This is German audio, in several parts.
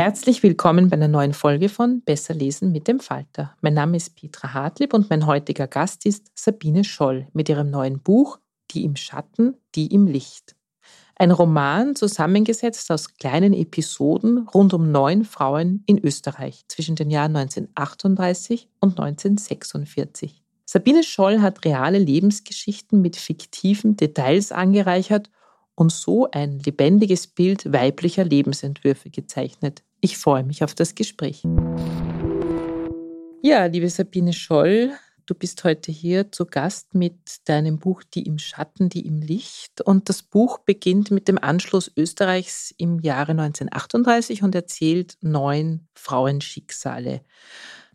Herzlich willkommen bei einer neuen Folge von Besser lesen mit dem Falter. Mein Name ist Petra Hartlieb und mein heutiger Gast ist Sabine Scholl mit ihrem neuen Buch Die im Schatten, die im Licht. Ein Roman zusammengesetzt aus kleinen Episoden rund um neun Frauen in Österreich zwischen den Jahren 1938 und 1946. Sabine Scholl hat reale Lebensgeschichten mit fiktiven Details angereichert und so ein lebendiges Bild weiblicher Lebensentwürfe gezeichnet. Ich freue mich auf das Gespräch. Ja, liebe Sabine Scholl, du bist heute hier zu Gast mit deinem Buch Die im Schatten, die im Licht. Und das Buch beginnt mit dem Anschluss Österreichs im Jahre 1938 und erzählt neun Frauenschicksale.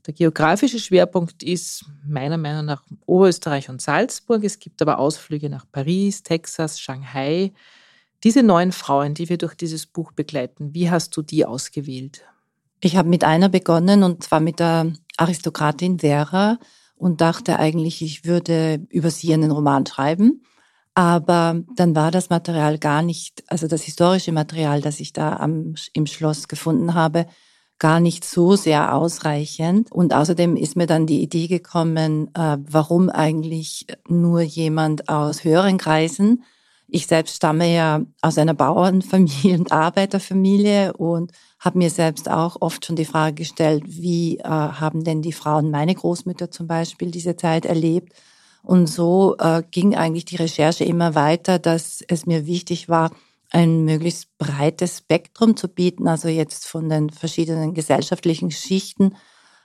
Der geografische Schwerpunkt ist meiner Meinung nach Oberösterreich und Salzburg. Es gibt aber Ausflüge nach Paris, Texas, Shanghai. Diese neun Frauen, die wir durch dieses Buch begleiten, wie hast du die ausgewählt? Ich habe mit einer begonnen und zwar mit der Aristokratin Vera und dachte eigentlich, ich würde über sie einen Roman schreiben. Aber dann war das Material gar nicht, also das historische Material, das ich da am, im Schloss gefunden habe, gar nicht so sehr ausreichend. Und außerdem ist mir dann die Idee gekommen, äh, warum eigentlich nur jemand aus höheren Kreisen ich selbst stamme ja aus einer Bauernfamilie und Arbeiterfamilie und habe mir selbst auch oft schon die Frage gestellt, wie äh, haben denn die Frauen, meine Großmütter zum Beispiel, diese Zeit erlebt? Und so äh, ging eigentlich die Recherche immer weiter, dass es mir wichtig war, ein möglichst breites Spektrum zu bieten, also jetzt von den verschiedenen gesellschaftlichen Schichten,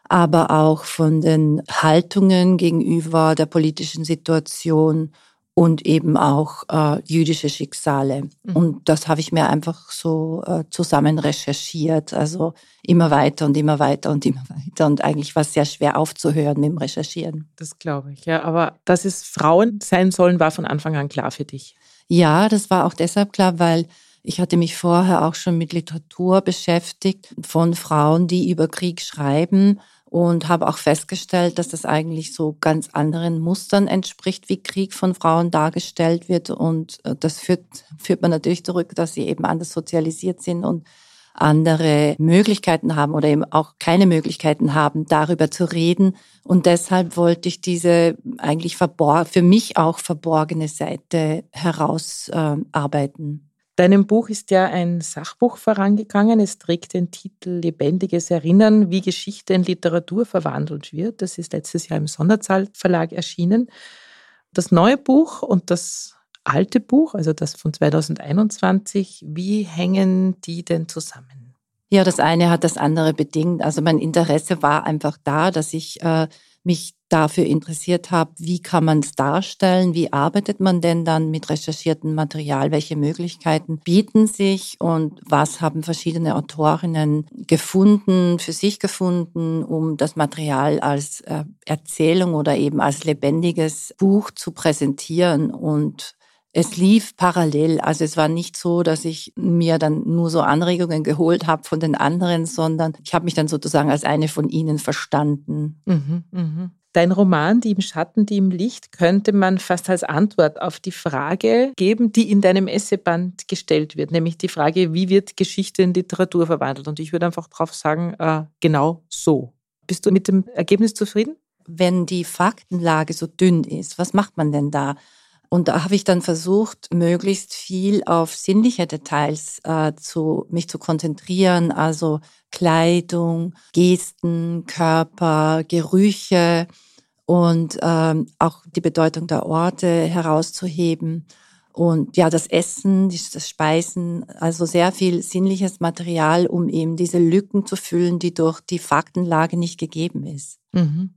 aber auch von den Haltungen gegenüber der politischen Situation und eben auch äh, jüdische Schicksale. Mhm. Und das habe ich mir einfach so äh, zusammen recherchiert. Also immer weiter und immer weiter und immer weiter. Und eigentlich war es sehr schwer aufzuhören mit dem Recherchieren. Das glaube ich, ja. Aber dass es Frauen sein sollen, war von Anfang an klar für dich. Ja, das war auch deshalb klar, weil ich hatte mich vorher auch schon mit Literatur beschäftigt von Frauen, die über Krieg schreiben und habe auch festgestellt, dass das eigentlich so ganz anderen Mustern entspricht, wie Krieg von Frauen dargestellt wird. Und äh, das führt, führt man natürlich zurück, dass sie eben anders sozialisiert sind und andere Möglichkeiten haben oder eben auch keine Möglichkeiten haben, darüber zu reden. Und deshalb wollte ich diese eigentlich für mich auch verborgene Seite herausarbeiten. Deinem Buch ist ja ein Sachbuch vorangegangen. Es trägt den Titel Lebendiges Erinnern, wie Geschichte in Literatur verwandelt wird. Das ist letztes Jahr im Sonderzahl Verlag erschienen. Das neue Buch und das alte Buch, also das von 2021, wie hängen die denn zusammen? Ja, das eine hat das andere bedingt. Also mein Interesse war einfach da, dass ich äh, mich dafür interessiert habe, wie kann man es darstellen, wie arbeitet man denn dann mit recherchiertem Material, welche Möglichkeiten bieten sich und was haben verschiedene Autorinnen gefunden, für sich gefunden, um das Material als äh, Erzählung oder eben als lebendiges Buch zu präsentieren und es lief parallel. Also es war nicht so, dass ich mir dann nur so Anregungen geholt habe von den anderen, sondern ich habe mich dann sozusagen als eine von ihnen verstanden. Mhm, mh. Dein Roman, Die im Schatten, die im Licht, könnte man fast als Antwort auf die Frage geben, die in deinem Essayband gestellt wird, nämlich die Frage, wie wird Geschichte in Literatur verwandelt? Und ich würde einfach darauf sagen, äh, genau so. Bist du mit dem Ergebnis zufrieden? Wenn die Faktenlage so dünn ist, was macht man denn da? Und da habe ich dann versucht, möglichst viel auf sinnliche Details äh, zu, mich zu konzentrieren, also Kleidung, Gesten, Körper, Gerüche und ähm, auch die Bedeutung der Orte herauszuheben. Und ja, das Essen, das Speisen, also sehr viel sinnliches Material, um eben diese Lücken zu füllen, die durch die Faktenlage nicht gegeben ist. Mhm.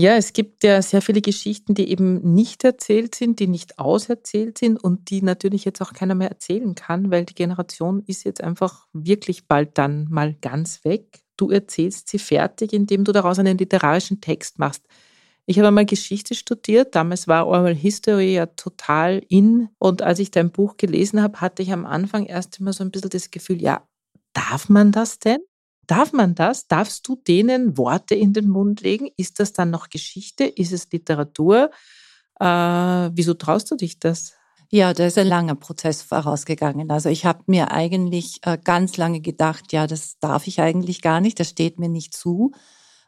Ja, es gibt ja sehr viele Geschichten, die eben nicht erzählt sind, die nicht auserzählt sind und die natürlich jetzt auch keiner mehr erzählen kann, weil die Generation ist jetzt einfach wirklich bald dann mal ganz weg. Du erzählst sie fertig, indem du daraus einen literarischen Text machst. Ich habe einmal Geschichte studiert, damals war Oral History ja total in und als ich dein Buch gelesen habe, hatte ich am Anfang erst immer so ein bisschen das Gefühl, ja, darf man das denn? Darf man das? Darfst du denen Worte in den Mund legen? Ist das dann noch Geschichte? Ist es Literatur? Äh, wieso traust du dich das? Ja, da ist ein langer Prozess vorausgegangen. Also ich habe mir eigentlich äh, ganz lange gedacht, ja, das darf ich eigentlich gar nicht, das steht mir nicht zu.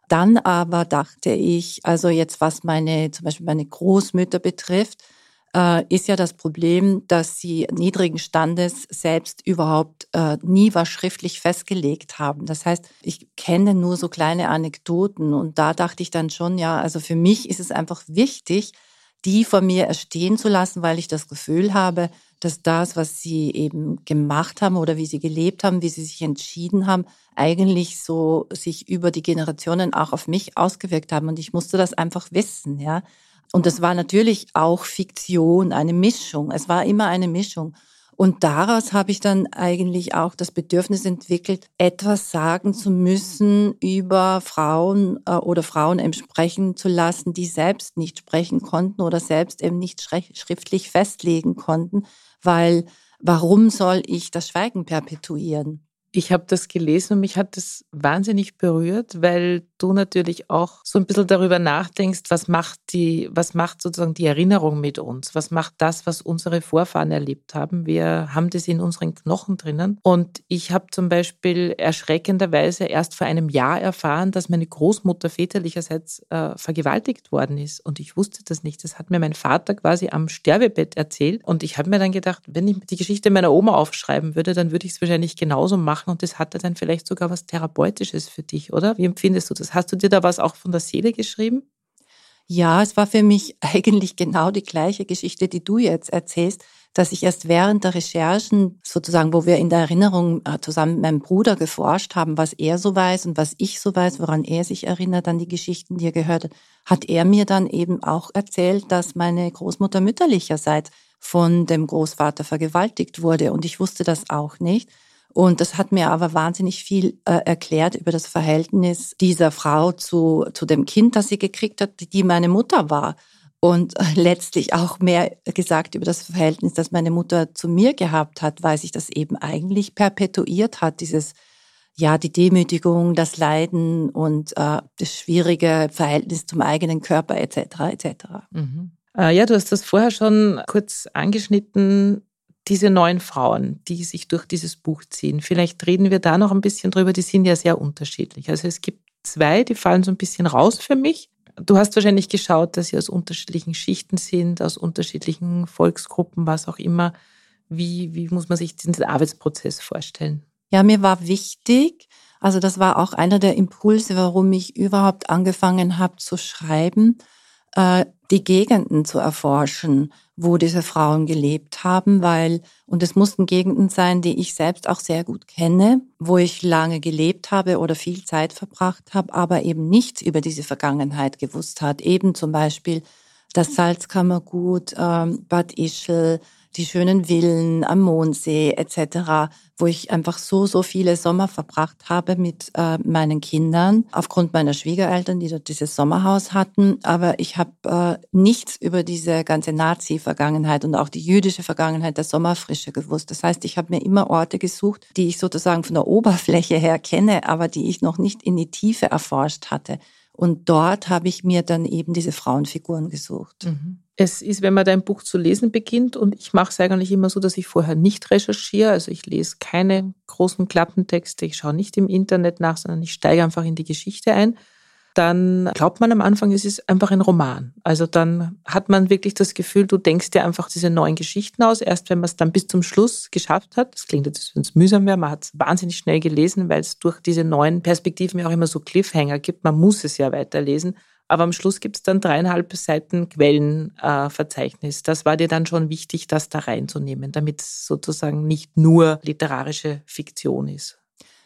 Dann aber dachte ich, also jetzt was meine, zum Beispiel meine Großmütter betrifft, äh, ist ja das Problem, dass sie niedrigen Standes selbst überhaupt äh, nie was schriftlich festgelegt haben. Das heißt, ich kenne nur so kleine Anekdoten und da dachte ich dann schon, ja, also für mich ist es einfach wichtig, die von mir erstehen zu lassen, weil ich das Gefühl habe, dass das, was sie eben gemacht haben oder wie sie gelebt haben, wie sie sich entschieden haben, eigentlich so sich über die Generationen auch auf mich ausgewirkt haben. Und ich musste das einfach wissen, ja. Und es war natürlich auch Fiktion, eine Mischung. Es war immer eine Mischung. Und daraus habe ich dann eigentlich auch das Bedürfnis entwickelt, etwas sagen zu müssen über Frauen äh, oder Frauen sprechen zu lassen, die selbst nicht sprechen konnten oder selbst eben nicht schriftlich festlegen konnten, weil warum soll ich das Schweigen perpetuieren? Ich habe das gelesen und mich hat das wahnsinnig berührt, weil du natürlich auch so ein bisschen darüber nachdenkst, was macht die, was macht sozusagen die Erinnerung mit uns? Was macht das, was unsere Vorfahren erlebt haben? Wir haben das in unseren Knochen drinnen. Und ich habe zum Beispiel erschreckenderweise erst vor einem Jahr erfahren, dass meine Großmutter väterlicherseits äh, vergewaltigt worden ist. Und ich wusste das nicht. Das hat mir mein Vater quasi am Sterbebett erzählt. Und ich habe mir dann gedacht, wenn ich die Geschichte meiner Oma aufschreiben würde, dann würde ich es wahrscheinlich genauso machen. Und das hatte dann vielleicht sogar was Therapeutisches für dich, oder? Wie empfindest du das? Hast du dir da was auch von der Seele geschrieben? Ja, es war für mich eigentlich genau die gleiche Geschichte, die du jetzt erzählst, dass ich erst während der Recherchen, sozusagen, wo wir in der Erinnerung äh, zusammen mit meinem Bruder geforscht haben, was er so weiß und was ich so weiß, woran er sich erinnert an die Geschichten, die er gehört hat, hat er mir dann eben auch erzählt, dass meine Großmutter mütterlicherseits von dem Großvater vergewaltigt wurde. Und ich wusste das auch nicht. Und das hat mir aber wahnsinnig viel äh, erklärt über das Verhältnis dieser Frau zu, zu dem Kind, das sie gekriegt hat, die meine Mutter war. Und äh, letztlich auch mehr gesagt über das Verhältnis, das meine Mutter zu mir gehabt hat, weil sich das eben eigentlich perpetuiert hat, dieses ja, die Demütigung, das Leiden und äh, das schwierige Verhältnis zum eigenen Körper etc. etc. Mhm. Äh, ja, du hast das vorher schon kurz angeschnitten diese neun Frauen, die sich durch dieses Buch ziehen, vielleicht reden wir da noch ein bisschen drüber, die sind ja sehr unterschiedlich. Also es gibt zwei, die fallen so ein bisschen raus für mich. Du hast wahrscheinlich geschaut, dass sie aus unterschiedlichen Schichten sind, aus unterschiedlichen Volksgruppen, was auch immer. Wie, wie muss man sich diesen Arbeitsprozess vorstellen? Ja, mir war wichtig, also das war auch einer der Impulse, warum ich überhaupt angefangen habe zu schreiben, die Gegenden zu erforschen, wo diese Frauen gelebt haben, weil, und es mussten Gegenden sein, die ich selbst auch sehr gut kenne, wo ich lange gelebt habe oder viel Zeit verbracht habe, aber eben nichts über diese Vergangenheit gewusst hat. Eben zum Beispiel das Salzkammergut, ähm, Bad Ischl, die schönen Villen am Mondsee etc., wo ich einfach so, so viele Sommer verbracht habe mit äh, meinen Kindern, aufgrund meiner Schwiegereltern, die dort dieses Sommerhaus hatten. Aber ich habe äh, nichts über diese ganze Nazi-Vergangenheit und auch die jüdische Vergangenheit der Sommerfrische gewusst. Das heißt, ich habe mir immer Orte gesucht, die ich sozusagen von der Oberfläche her kenne, aber die ich noch nicht in die Tiefe erforscht hatte. Und dort habe ich mir dann eben diese Frauenfiguren gesucht. Mhm. Es ist, wenn man dein Buch zu lesen beginnt, und ich mache es eigentlich immer so, dass ich vorher nicht recherchiere, also ich lese keine großen Klappentexte, ich schaue nicht im Internet nach, sondern ich steige einfach in die Geschichte ein dann glaubt man am Anfang, es ist einfach ein Roman. Also dann hat man wirklich das Gefühl, du denkst dir einfach diese neuen Geschichten aus. Erst wenn man es dann bis zum Schluss geschafft hat, das klingt jetzt, wenn es mühsam wäre, man hat es wahnsinnig schnell gelesen, weil es durch diese neuen Perspektiven ja auch immer so Cliffhanger gibt. Man muss es ja weiterlesen. Aber am Schluss gibt es dann dreieinhalb Seiten Quellenverzeichnis. Äh, das war dir dann schon wichtig, das da reinzunehmen, damit es sozusagen nicht nur literarische Fiktion ist.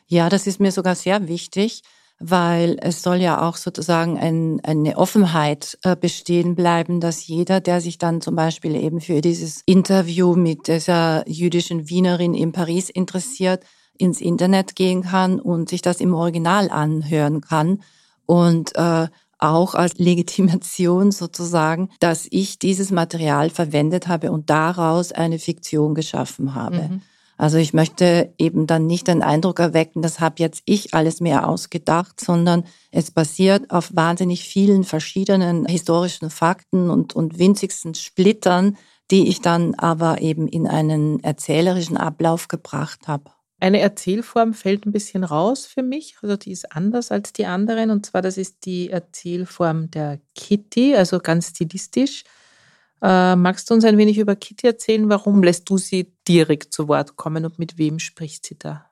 Ja, das ist mir sogar sehr wichtig weil es soll ja auch sozusagen ein, eine Offenheit äh, bestehen bleiben, dass jeder, der sich dann zum Beispiel eben für dieses Interview mit dieser jüdischen Wienerin in Paris interessiert, ins Internet gehen kann und sich das im Original anhören kann und äh, auch als Legitimation sozusagen, dass ich dieses Material verwendet habe und daraus eine Fiktion geschaffen habe. Mhm. Also ich möchte eben dann nicht den Eindruck erwecken, das habe jetzt ich alles mehr ausgedacht, sondern es basiert auf wahnsinnig vielen verschiedenen historischen Fakten und, und winzigsten Splittern, die ich dann aber eben in einen erzählerischen Ablauf gebracht habe. Eine Erzählform fällt ein bisschen raus für mich, also die ist anders als die anderen und zwar das ist die Erzählform der Kitty, also ganz stilistisch. Äh, magst du uns ein wenig über Kitty erzählen? Warum lässt du sie direkt zu Wort kommen und mit wem spricht sie da?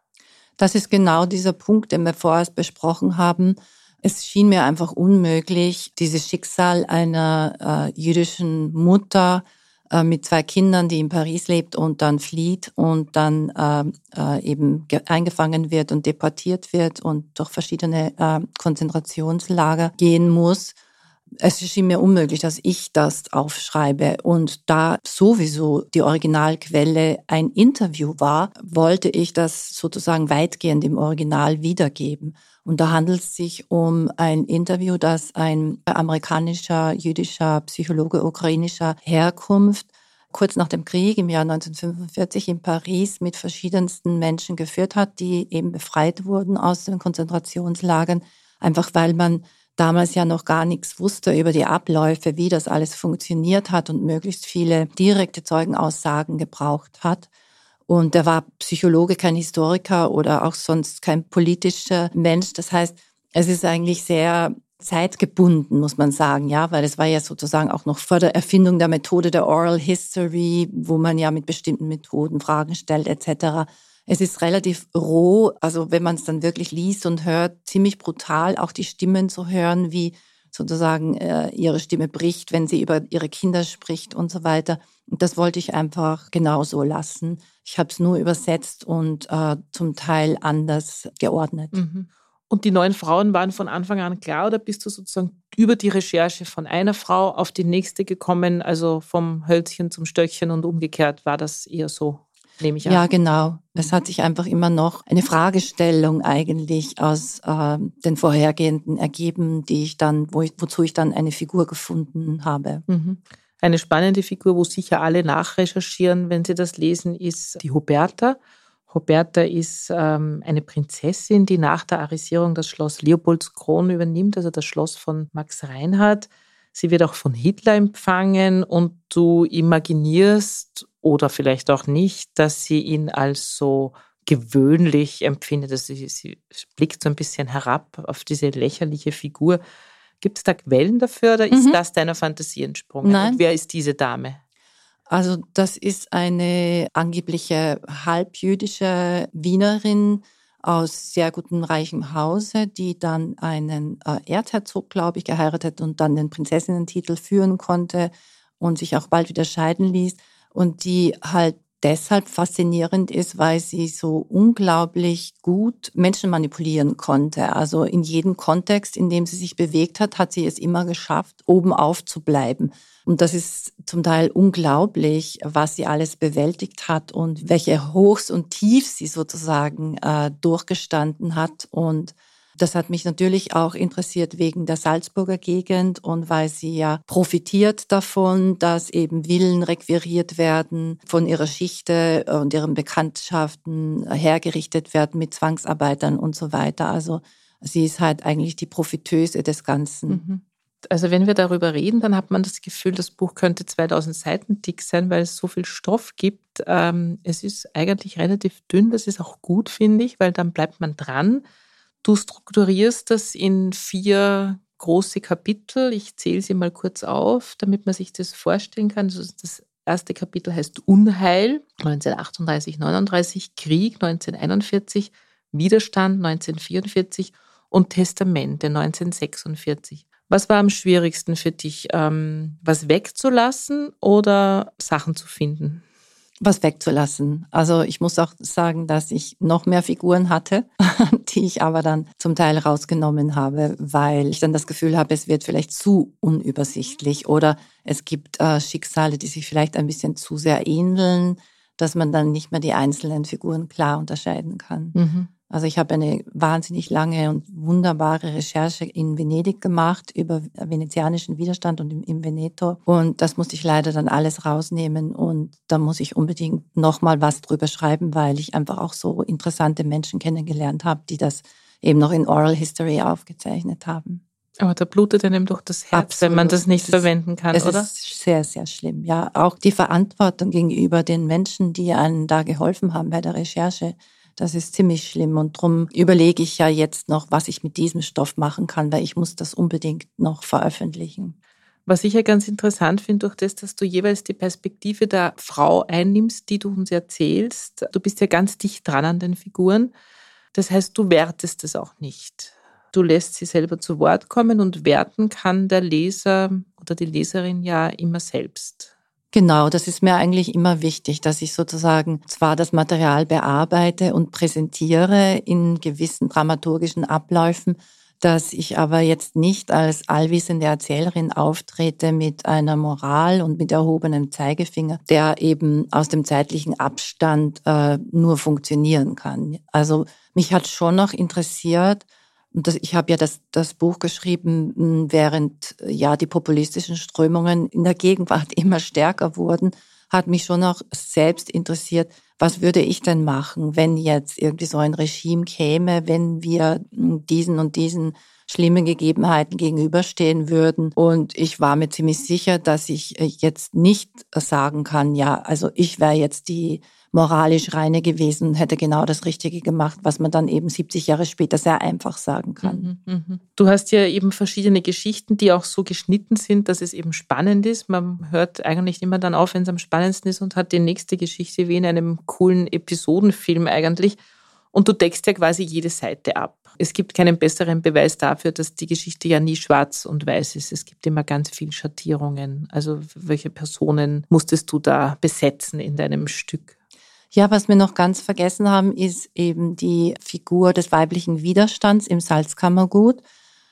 Das ist genau dieser Punkt, den wir vorher besprochen haben. Es schien mir einfach unmöglich, dieses Schicksal einer äh, jüdischen Mutter äh, mit zwei Kindern, die in Paris lebt und dann flieht und dann äh, äh eben eingefangen wird und deportiert wird und durch verschiedene äh, Konzentrationslager gehen muss es schien mir unmöglich, dass ich das aufschreibe. Und da sowieso die Originalquelle ein Interview war, wollte ich das sozusagen weitgehend im Original wiedergeben. Und da handelt es sich um ein Interview, das ein amerikanischer jüdischer Psychologe ukrainischer Herkunft kurz nach dem Krieg im Jahr 1945 in Paris mit verschiedensten Menschen geführt hat, die eben befreit wurden aus den Konzentrationslagern, einfach weil man damals ja noch gar nichts wusste über die Abläufe, wie das alles funktioniert hat und möglichst viele direkte Zeugenaussagen gebraucht hat. Und er war Psychologe, kein Historiker oder auch sonst kein politischer Mensch. Das heißt, es ist eigentlich sehr zeitgebunden, muss man sagen, ja, weil es war ja sozusagen auch noch vor der Erfindung der Methode der Oral History, wo man ja mit bestimmten Methoden Fragen stellt etc. Es ist relativ roh, also wenn man es dann wirklich liest und hört, ziemlich brutal, auch die Stimmen zu hören, wie sozusagen äh, ihre Stimme bricht, wenn sie über ihre Kinder spricht und so weiter. Und das wollte ich einfach genauso lassen. Ich habe es nur übersetzt und äh, zum Teil anders geordnet. Mhm. Und die neuen Frauen waren von Anfang an klar oder bist du sozusagen über die Recherche von einer Frau auf die nächste gekommen, also vom Hölzchen zum Stöckchen und umgekehrt war das eher so? Nehme ich an. Ja, genau. Es hat sich einfach immer noch eine Fragestellung eigentlich aus äh, den vorhergehenden ergeben, die ich dann, wo ich, wozu ich dann eine Figur gefunden habe. Mhm. Eine spannende Figur, wo sicher alle nachrecherchieren, wenn sie das lesen, ist die Huberta. Huberta ist ähm, eine Prinzessin, die nach der Arisierung das Schloss Leopoldskron übernimmt, also das Schloss von Max Reinhardt. Sie wird auch von Hitler empfangen und du imaginierst oder vielleicht auch nicht, dass sie ihn als so gewöhnlich empfindet. Also sie, sie blickt so ein bisschen herab auf diese lächerliche Figur. Gibt es da Quellen dafür oder ist mhm. das deiner Fantasie entsprungen? Nein. Und wer ist diese Dame? Also das ist eine angebliche halbjüdische Wienerin aus sehr gutem reichem Hause, die dann einen äh, Erzherzog, glaube ich, geheiratet und dann den Prinzessinnentitel führen konnte und sich auch bald wieder scheiden ließ und die halt deshalb faszinierend ist, weil sie so unglaublich gut Menschen manipulieren konnte. Also in jedem Kontext, in dem sie sich bewegt hat, hat sie es immer geschafft, oben auf zu bleiben. Und das ist zum Teil unglaublich, was sie alles bewältigt hat und welche Hochs und Tiefs sie sozusagen äh, durchgestanden hat. Und das hat mich natürlich auch interessiert wegen der Salzburger Gegend und weil sie ja profitiert davon, dass eben Villen requiriert werden, von ihrer Schichte und ihren Bekanntschaften hergerichtet werden mit Zwangsarbeitern und so weiter. Also sie ist halt eigentlich die Profiteuse des Ganzen. Mhm. Also wenn wir darüber reden, dann hat man das Gefühl, das Buch könnte 2000 Seiten dick sein, weil es so viel Stoff gibt. Ähm, es ist eigentlich relativ dünn, das ist auch gut, finde ich, weil dann bleibt man dran. Du strukturierst das in vier große Kapitel. Ich zähle sie mal kurz auf, damit man sich das vorstellen kann. Das erste Kapitel heißt Unheil, 1938, 39, Krieg, 1941, Widerstand, 1944 und Testamente, 1946. Was war am schwierigsten für dich, ähm, was wegzulassen oder Sachen zu finden? was wegzulassen. Also ich muss auch sagen, dass ich noch mehr Figuren hatte, die ich aber dann zum Teil rausgenommen habe, weil ich dann das Gefühl habe, es wird vielleicht zu unübersichtlich oder es gibt äh, Schicksale, die sich vielleicht ein bisschen zu sehr ähneln, dass man dann nicht mehr die einzelnen Figuren klar unterscheiden kann. Mhm. Also ich habe eine wahnsinnig lange und wunderbare Recherche in Venedig gemacht über venezianischen Widerstand und im, im Veneto. Und das musste ich leider dann alles rausnehmen. Und da muss ich unbedingt nochmal was drüber schreiben, weil ich einfach auch so interessante Menschen kennengelernt habe, die das eben noch in Oral History aufgezeichnet haben. Aber da blutet einem doch das Herz, Absolut. wenn man das nicht verwenden kann, es oder? Es ist sehr, sehr schlimm. Ja, auch die Verantwortung gegenüber den Menschen, die einen da geholfen haben bei der Recherche das ist ziemlich schlimm und darum überlege ich ja jetzt noch, was ich mit diesem Stoff machen kann, weil ich muss das unbedingt noch veröffentlichen. Was ich ja ganz interessant finde, durch das, dass du jeweils die Perspektive der Frau einnimmst, die du uns erzählst. Du bist ja ganz dicht dran an den Figuren. Das heißt, du wertest es auch nicht. Du lässt sie selber zu Wort kommen und werten kann der Leser oder die Leserin ja immer selbst. Genau, das ist mir eigentlich immer wichtig, dass ich sozusagen zwar das Material bearbeite und präsentiere in gewissen dramaturgischen Abläufen, dass ich aber jetzt nicht als allwissende Erzählerin auftrete mit einer Moral und mit erhobenem Zeigefinger, der eben aus dem zeitlichen Abstand äh, nur funktionieren kann. Also mich hat schon noch interessiert, und das, ich habe ja das, das Buch geschrieben, hm, während ja die populistischen Strömungen in der Gegenwart immer stärker wurden, hat mich schon auch selbst interessiert, was würde ich denn machen, wenn jetzt irgendwie so ein Regime käme, wenn wir hm, diesen und diesen schlimmen Gegebenheiten gegenüberstehen würden. Und ich war mir ziemlich sicher, dass ich äh, jetzt nicht sagen kann, ja, also ich wäre jetzt die moralisch reine gewesen und hätte genau das Richtige gemacht, was man dann eben 70 Jahre später sehr einfach sagen kann. Mhm, mh. Du hast ja eben verschiedene Geschichten, die auch so geschnitten sind, dass es eben spannend ist. Man hört eigentlich immer dann auf, wenn es am spannendsten ist und hat die nächste Geschichte wie in einem coolen Episodenfilm eigentlich. Und du deckst ja quasi jede Seite ab. Es gibt keinen besseren Beweis dafür, dass die Geschichte ja nie schwarz und weiß ist. Es gibt immer ganz viele Schattierungen. Also welche Personen musstest du da besetzen in deinem Stück? Ja, was wir noch ganz vergessen haben, ist eben die Figur des weiblichen Widerstands im Salzkammergut,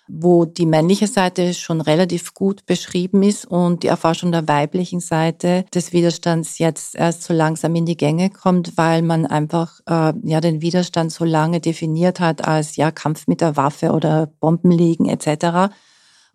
wo die männliche Seite schon relativ gut beschrieben ist und die Erforschung der weiblichen Seite des Widerstands jetzt erst so langsam in die Gänge kommt, weil man einfach äh, ja den Widerstand so lange definiert hat als ja Kampf mit der Waffe oder Bombenliegen etc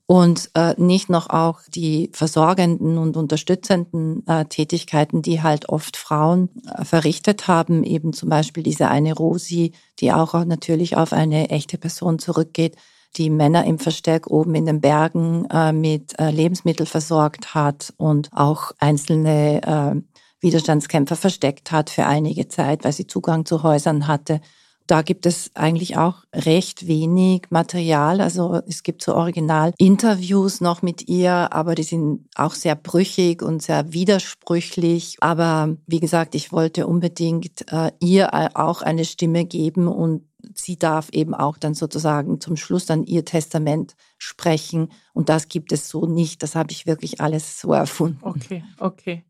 und äh, nicht noch auch die versorgenden und unterstützenden äh, Tätigkeiten, die halt oft Frauen äh, verrichtet haben, eben zum Beispiel diese eine Rosi, die auch natürlich auf eine echte Person zurückgeht, die Männer im Versteck oben in den Bergen äh, mit äh, Lebensmitteln versorgt hat und auch einzelne äh, Widerstandskämpfer versteckt hat für einige Zeit, weil sie Zugang zu Häusern hatte. Da gibt es eigentlich auch recht wenig Material. Also es gibt so Original-Interviews noch mit ihr, aber die sind auch sehr brüchig und sehr widersprüchlich. Aber wie gesagt, ich wollte unbedingt äh, ihr auch eine Stimme geben und sie darf eben auch dann sozusagen zum Schluss dann ihr Testament sprechen. Und das gibt es so nicht. Das habe ich wirklich alles so erfunden. Okay, okay.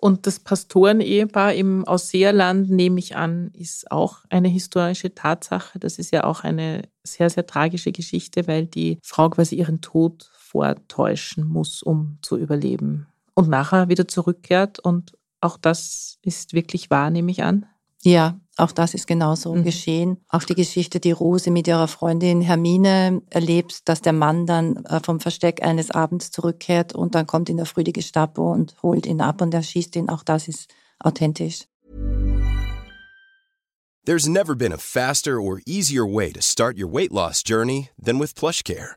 Und das Pastorenehepaar im Ausseerland, nehme ich an, ist auch eine historische Tatsache. Das ist ja auch eine sehr, sehr tragische Geschichte, weil die Frau quasi ihren Tod vortäuschen muss, um zu überleben. Und nachher wieder zurückkehrt. Und auch das ist wirklich wahr, nehme ich an. Ja, auch das ist genauso mhm. geschehen. Auch die Geschichte, die Rose mit ihrer Freundin Hermine erlebt, dass der Mann dann äh, vom Versteck eines Abends zurückkehrt und dann kommt in der Früh die Gestapo und holt ihn ab und erschießt ihn. Auch das ist authentisch. There's never been a faster or easier way to start your weight loss journey than with PlushCare.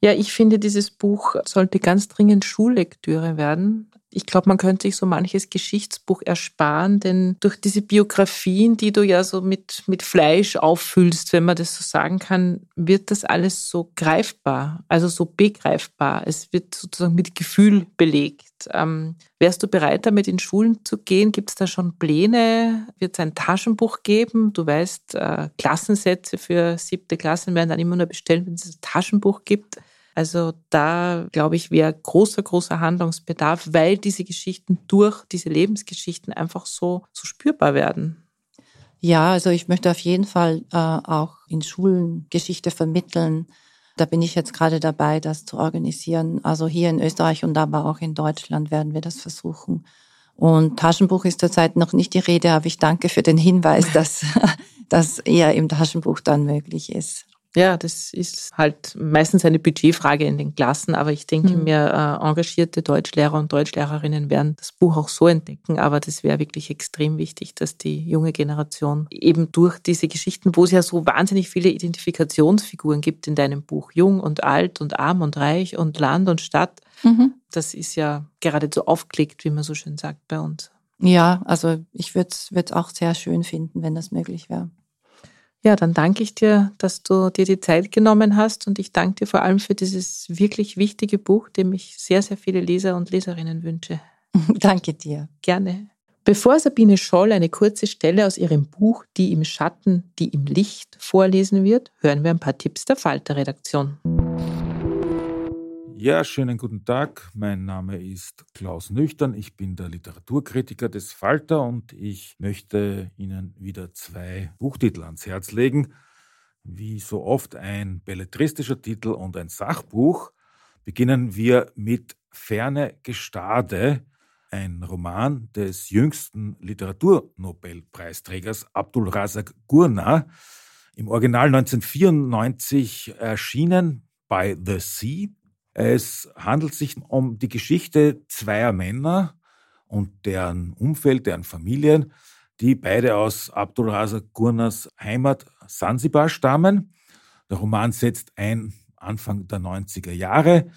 Ja, ich finde, dieses Buch sollte ganz dringend Schullektüre werden. Ich glaube, man könnte sich so manches Geschichtsbuch ersparen, denn durch diese Biografien, die du ja so mit, mit Fleisch auffüllst, wenn man das so sagen kann, wird das alles so greifbar, also so begreifbar. Es wird sozusagen mit Gefühl belegt. Ähm, wärst du bereit, damit in Schulen zu gehen? Gibt es da schon Pläne? Wird es ein Taschenbuch geben? Du weißt, äh, Klassensätze für siebte Klassen werden dann immer nur bestellt, wenn es ein Taschenbuch gibt. Also da, glaube ich, wäre großer, großer Handlungsbedarf, weil diese Geschichten durch diese Lebensgeschichten einfach so, so spürbar werden. Ja, also ich möchte auf jeden Fall äh, auch in Schulen Geschichte vermitteln. Da bin ich jetzt gerade dabei, das zu organisieren. Also hier in Österreich und aber auch in Deutschland werden wir das versuchen. Und Taschenbuch ist zurzeit noch nicht die Rede, aber ich danke für den Hinweis, dass das eher im Taschenbuch dann möglich ist. Ja, das ist halt meistens eine Budgetfrage in den Klassen, aber ich denke mhm. mir, äh, engagierte Deutschlehrer und Deutschlehrerinnen werden das Buch auch so entdecken, aber das wäre wirklich extrem wichtig, dass die junge Generation eben durch diese Geschichten, wo es ja so wahnsinnig viele Identifikationsfiguren gibt in deinem Buch, jung und alt und arm und reich und Land und Stadt, mhm. das ist ja geradezu aufgelegt, wie man so schön sagt bei uns. Ja, also ich würde es auch sehr schön finden, wenn das möglich wäre. Ja, dann danke ich dir, dass du dir die Zeit genommen hast und ich danke dir vor allem für dieses wirklich wichtige Buch, dem ich sehr, sehr viele Leser und Leserinnen wünsche. danke dir. Gerne. Bevor Sabine Scholl eine kurze Stelle aus ihrem Buch Die im Schatten, die im Licht vorlesen wird, hören wir ein paar Tipps der Falter-Redaktion. Ja, schönen guten Tag. Mein Name ist Klaus Nüchtern. Ich bin der Literaturkritiker des Falter und ich möchte Ihnen wieder zwei Buchtitel ans Herz legen. Wie so oft ein belletristischer Titel und ein Sachbuch. Beginnen wir mit Ferne Gestade, ein Roman des jüngsten Literaturnobelpreisträgers Abdul Razak Gurna, im Original 1994 erschienen bei The Sea es handelt sich um die Geschichte zweier Männer und deren Umfeld, deren Familien, die beide aus Abdul Razak Gurnas Heimat Sansibar stammen. Der Roman setzt ein Anfang der 90er Jahre.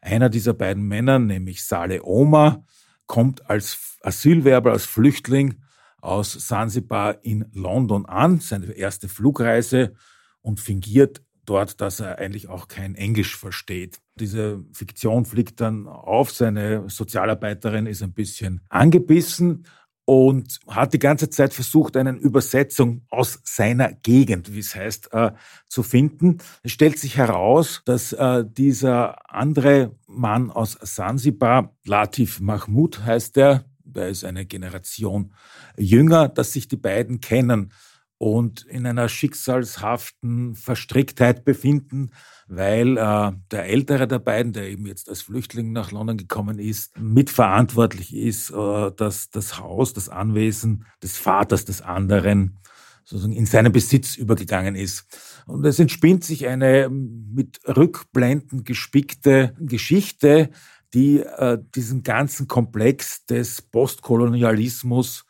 Einer dieser beiden Männer, nämlich Saleh Omar, kommt als Asylwerber, als Flüchtling aus Sansibar in London an, seine erste Flugreise und fingiert dort, dass er eigentlich auch kein Englisch versteht. Diese Fiktion fliegt dann auf, seine Sozialarbeiterin ist ein bisschen angebissen und hat die ganze Zeit versucht, eine Übersetzung aus seiner Gegend, wie es heißt, äh, zu finden. Es stellt sich heraus, dass äh, dieser andere Mann aus Sansibar, Latif Mahmoud heißt er, der ist eine Generation jünger, dass sich die beiden kennen und in einer schicksalshaften Verstricktheit befinden, weil äh, der ältere der beiden, der eben jetzt als Flüchtling nach London gekommen ist, mitverantwortlich ist, äh, dass das Haus, das Anwesen des Vaters des anderen sozusagen in seinen Besitz übergegangen ist. Und es entspinnt sich eine mit Rückblenden gespickte Geschichte, die äh, diesen ganzen Komplex des Postkolonialismus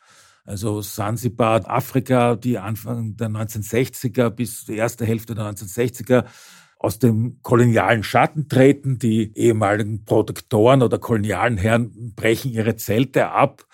also Sansibar, Afrika, die Anfang der 1960er bis die erste Hälfte der 1960er aus dem kolonialen Schatten treten. Die ehemaligen Protektoren oder kolonialen Herren brechen ihre Zelte ab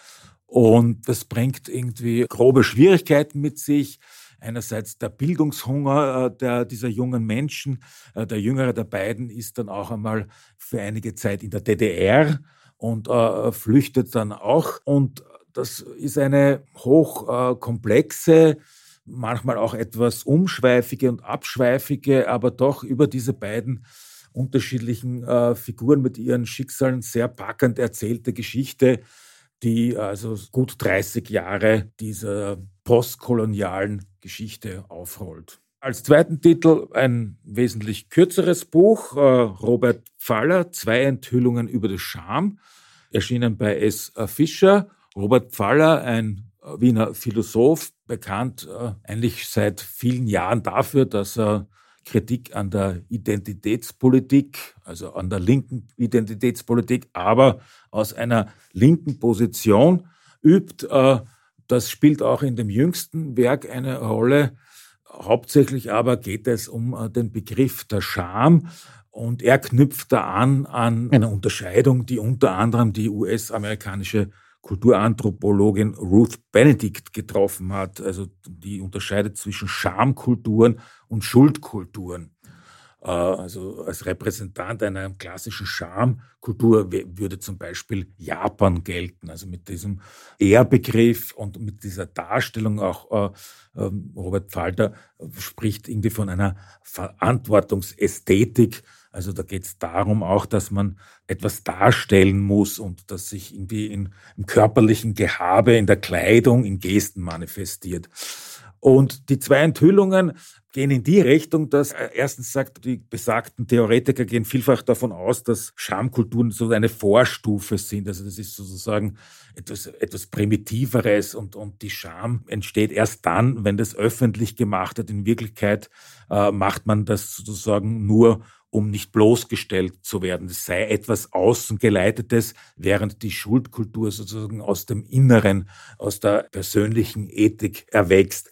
und das bringt irgendwie grobe Schwierigkeiten mit sich. Einerseits der Bildungshunger äh, der, dieser jungen Menschen. Äh, der jüngere der beiden ist dann auch einmal für einige Zeit in der DDR und äh, flüchtet dann auch. Und das ist eine hochkomplexe, manchmal auch etwas umschweifige und abschweifige, aber doch über diese beiden unterschiedlichen äh, Figuren mit ihren Schicksalen sehr packend erzählte Geschichte, die also gut 30 Jahre dieser postkolonialen Geschichte aufrollt. Als zweiten Titel ein wesentlich kürzeres Buch, äh, Robert Pfaller, Zwei Enthüllungen über das Scham, erschienen bei S. Fischer. Robert Pfaller, ein Wiener Philosoph, bekannt äh, eigentlich seit vielen Jahren dafür, dass er Kritik an der Identitätspolitik, also an der linken Identitätspolitik, aber aus einer linken Position übt. Äh, das spielt auch in dem jüngsten Werk eine Rolle. Hauptsächlich aber geht es um äh, den Begriff der Scham. Und er knüpft da an an eine Unterscheidung, die unter anderem die US-amerikanische Kulturanthropologin Ruth Benedict getroffen hat. Also die unterscheidet zwischen Schamkulturen und Schuldkulturen. Äh, also als Repräsentant einer klassischen Schamkultur würde zum Beispiel Japan gelten. Also mit diesem Ehrbegriff und mit dieser Darstellung auch äh, ähm, Robert Falter spricht irgendwie von einer Verantwortungsästhetik also da geht es darum auch, dass man etwas darstellen muss und das sich irgendwie in, im körperlichen Gehabe, in der Kleidung, in Gesten manifestiert. Und die zwei Enthüllungen gehen in die Richtung, dass äh, erstens sagt, die besagten Theoretiker gehen vielfach davon aus, dass Schamkulturen so eine Vorstufe sind. Also das ist sozusagen etwas, etwas Primitiveres und, und die Scham entsteht erst dann, wenn das öffentlich gemacht wird. In Wirklichkeit äh, macht man das sozusagen nur, um nicht bloßgestellt zu werden. Es sei etwas Außengeleitetes, während die Schuldkultur sozusagen aus dem Inneren, aus der persönlichen Ethik erwächst.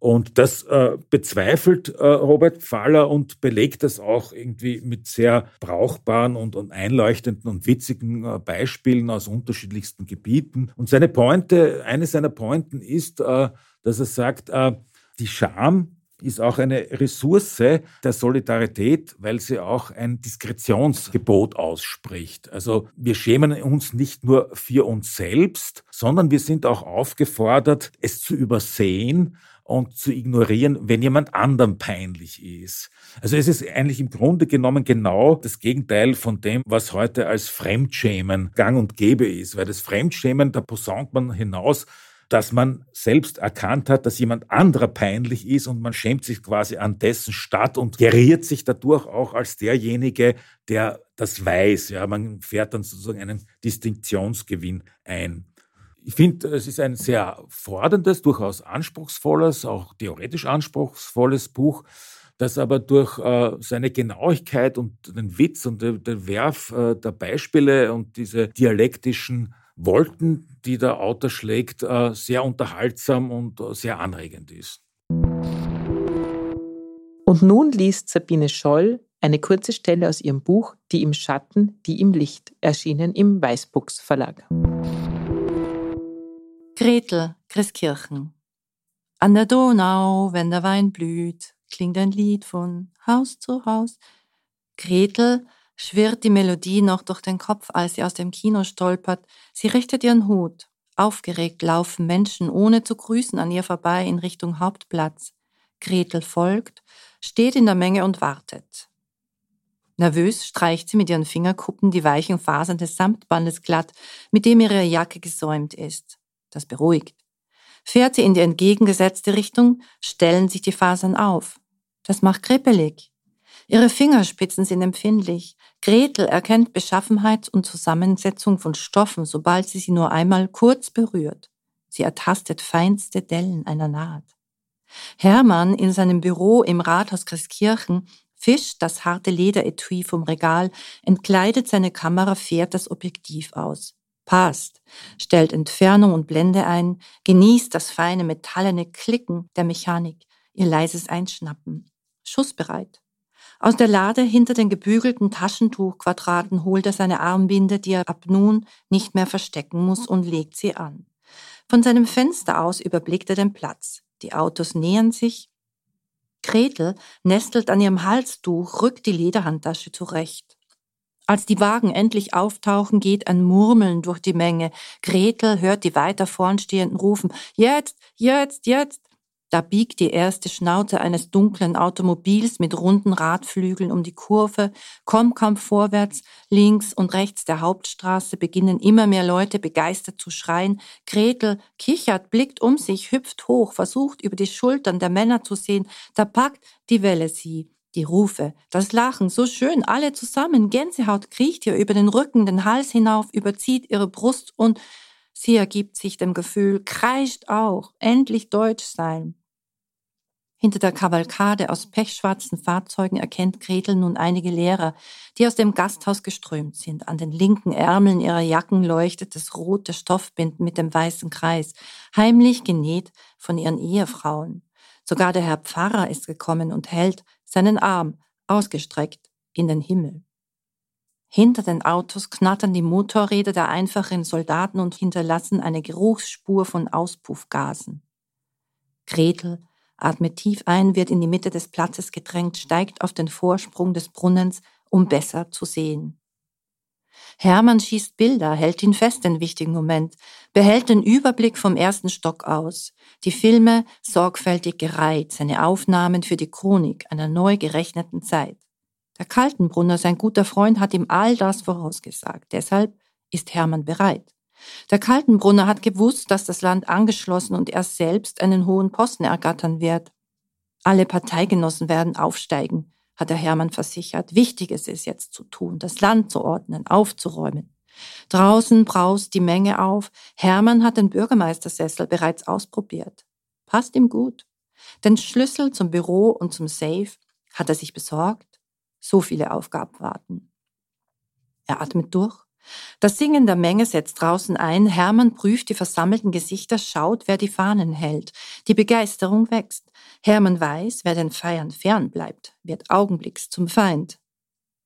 Und das äh, bezweifelt äh, Robert Pfaller und belegt das auch irgendwie mit sehr brauchbaren und, und einleuchtenden und witzigen äh, Beispielen aus unterschiedlichsten Gebieten. Und seine Pointe, eine seiner Pointen ist, äh, dass er sagt, äh, die Scham ist auch eine Ressource der Solidarität, weil sie auch ein Diskretionsgebot ausspricht. Also wir schämen uns nicht nur für uns selbst, sondern wir sind auch aufgefordert, es zu übersehen und zu ignorieren, wenn jemand anderem peinlich ist. Also es ist eigentlich im Grunde genommen genau das Gegenteil von dem, was heute als Fremdschämen gang und gäbe ist. Weil das Fremdschämen, da posaunt man hinaus, dass man selbst erkannt hat, dass jemand anderer peinlich ist und man schämt sich quasi an dessen statt und geriert sich dadurch auch als derjenige, der das weiß. Ja, man fährt dann sozusagen einen Distinktionsgewinn ein. Ich finde, es ist ein sehr forderndes, durchaus anspruchsvolles, auch theoretisch anspruchsvolles Buch, das aber durch äh, seine Genauigkeit und den Witz und den, den Werf äh, der Beispiele und diese dialektischen Wolken, die der Autor schlägt, äh, sehr unterhaltsam und äh, sehr anregend ist. Und nun liest Sabine Scholl eine kurze Stelle aus ihrem Buch Die im Schatten, die im Licht, erschienen im Weißbuchs Verlag. Gretel, Christkirchen. An der Donau, wenn der Wein blüht, klingt ein Lied von Haus zu Haus. Gretel schwirrt die Melodie noch durch den Kopf, als sie aus dem Kino stolpert. Sie richtet ihren Hut. Aufgeregt laufen Menschen ohne zu grüßen an ihr vorbei in Richtung Hauptplatz. Gretel folgt, steht in der Menge und wartet. Nervös streicht sie mit ihren Fingerkuppen die weichen Fasern des Samtbandes glatt, mit dem ihre Jacke gesäumt ist. Das beruhigt. Fährt sie in die entgegengesetzte Richtung, stellen sich die Fasern auf. Das macht kribbelig. Ihre Fingerspitzen sind empfindlich. Gretel erkennt Beschaffenheit und Zusammensetzung von Stoffen, sobald sie sie nur einmal kurz berührt. Sie ertastet feinste Dellen einer Naht. Hermann in seinem Büro im Rathaus Christkirchen fischt das harte Lederetui vom Regal, entkleidet seine Kamera, fährt das Objektiv aus. Passt, stellt Entfernung und Blende ein, genießt das feine metallene Klicken der Mechanik, ihr leises Einschnappen. Schussbereit. Aus der Lade hinter den gebügelten Taschentuchquadraten holt er seine Armbinde, die er ab nun nicht mehr verstecken muss, und legt sie an. Von seinem Fenster aus überblickt er den Platz. Die Autos nähern sich. Gretel nestelt an ihrem Halstuch, rückt die Lederhandtasche zurecht. Als die Wagen endlich auftauchen, geht ein Murmeln durch die Menge. Gretel hört die weiter vornstehenden rufen, jetzt, jetzt, jetzt. Da biegt die erste Schnauze eines dunklen Automobils mit runden Radflügeln um die Kurve, kommt kaum vorwärts, links und rechts der Hauptstraße beginnen immer mehr Leute begeistert zu schreien. Gretel kichert, blickt um sich, hüpft hoch, versucht über die Schultern der Männer zu sehen, da packt die Welle sie. Die Rufe, das Lachen, so schön, alle zusammen, Gänsehaut kriecht ihr über den Rücken, den Hals hinauf, überzieht ihre Brust und sie ergibt sich dem Gefühl, kreischt auch, endlich deutsch sein. Hinter der Kavalkade aus pechschwarzen Fahrzeugen erkennt Gretel nun einige Lehrer, die aus dem Gasthaus geströmt sind. An den linken Ärmeln ihrer Jacken leuchtet das rote Stoffbinden mit dem weißen Kreis, heimlich genäht von ihren Ehefrauen. Sogar der Herr Pfarrer ist gekommen und hält seinen Arm ausgestreckt in den Himmel. Hinter den Autos knattern die Motorräder der einfachen Soldaten und hinterlassen eine Geruchsspur von Auspuffgasen. Gretel atmet tief ein, wird in die Mitte des Platzes gedrängt, steigt auf den Vorsprung des Brunnens, um besser zu sehen. Hermann schießt Bilder, hält ihn fest den wichtigen Moment, behält den Überblick vom ersten Stock aus, die Filme sorgfältig gereiht, seine Aufnahmen für die Chronik einer neu gerechneten Zeit. Der Kaltenbrunner, sein guter Freund, hat ihm all das vorausgesagt. Deshalb ist Hermann bereit. Der Kaltenbrunner hat gewusst, dass das Land angeschlossen und er selbst einen hohen Posten ergattern wird. Alle Parteigenossen werden aufsteigen, hat der Hermann versichert. Wichtig ist es jetzt zu tun, das Land zu ordnen, aufzuräumen. Draußen braust die Menge auf. Hermann hat den Bürgermeistersessel bereits ausprobiert. Passt ihm gut. Den Schlüssel zum Büro und zum Safe hat er sich besorgt. So viele Aufgaben warten. Er atmet durch das Singen der Menge setzt draußen ein, Hermann prüft die versammelten Gesichter, schaut, wer die Fahnen hält. Die Begeisterung wächst. Hermann weiß, wer den Feiern fern bleibt, wird augenblicks zum Feind.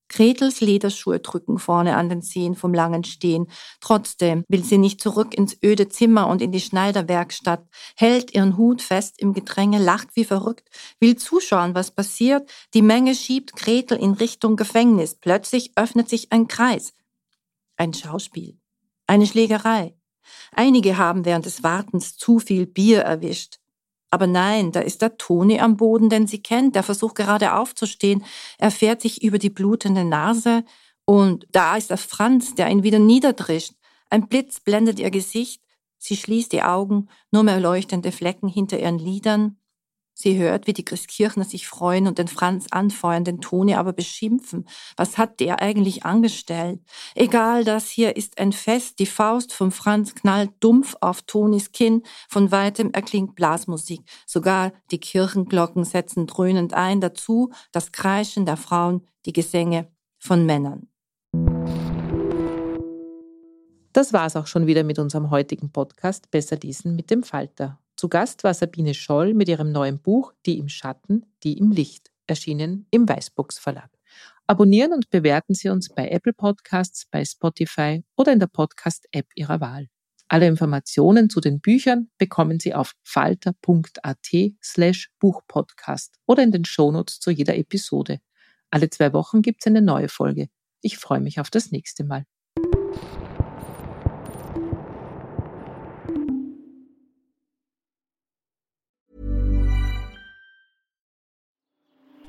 Gretels Lederschuhe drücken vorne an den Zehen vom langen Stehen. Trotzdem will sie nicht zurück ins öde Zimmer und in die Schneiderwerkstatt, hält ihren Hut fest im Gedränge, lacht wie verrückt, will zuschauen, was passiert. Die Menge schiebt Gretel in Richtung Gefängnis. Plötzlich öffnet sich ein Kreis. Ein Schauspiel. Eine Schlägerei. Einige haben während des Wartens zu viel Bier erwischt. Aber nein, da ist der Toni am Boden, den sie kennt. Der versucht gerade aufzustehen. Er fährt sich über die blutende Nase. Und da ist der Franz, der ihn wieder niederdrischt. Ein Blitz blendet ihr Gesicht. Sie schließt die Augen, nur mehr leuchtende Flecken hinter ihren Lidern. Sie hört, wie die Christkirchner sich freuen und den Franz anfeuern, den Toni aber beschimpfen. Was hat der eigentlich angestellt? Egal, das hier ist ein Fest. Die Faust vom Franz knallt dumpf auf Tonis Kinn. Von weitem erklingt Blasmusik. Sogar die Kirchenglocken setzen dröhnend ein. Dazu das Kreischen der Frauen, die Gesänge von Männern. Das war's auch schon wieder mit unserem heutigen Podcast Besser diesen mit dem Falter. Zu Gast war Sabine Scholl mit ihrem neuen Buch Die im Schatten, die im Licht, erschienen im Weißbox Verlag. Abonnieren und bewerten Sie uns bei Apple Podcasts, bei Spotify oder in der Podcast-App Ihrer Wahl. Alle Informationen zu den Büchern bekommen Sie auf falter.at slash Buchpodcast oder in den Shownotes zu jeder Episode. Alle zwei Wochen gibt es eine neue Folge. Ich freue mich auf das nächste Mal.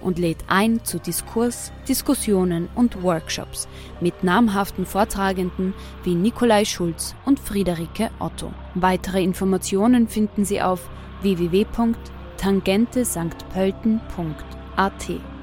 und lädt ein zu Diskurs, Diskussionen und Workshops mit namhaften Vortragenden wie Nikolai Schulz und Friederike Otto. Weitere Informationen finden Sie auf www.tangentesanktpölten.at.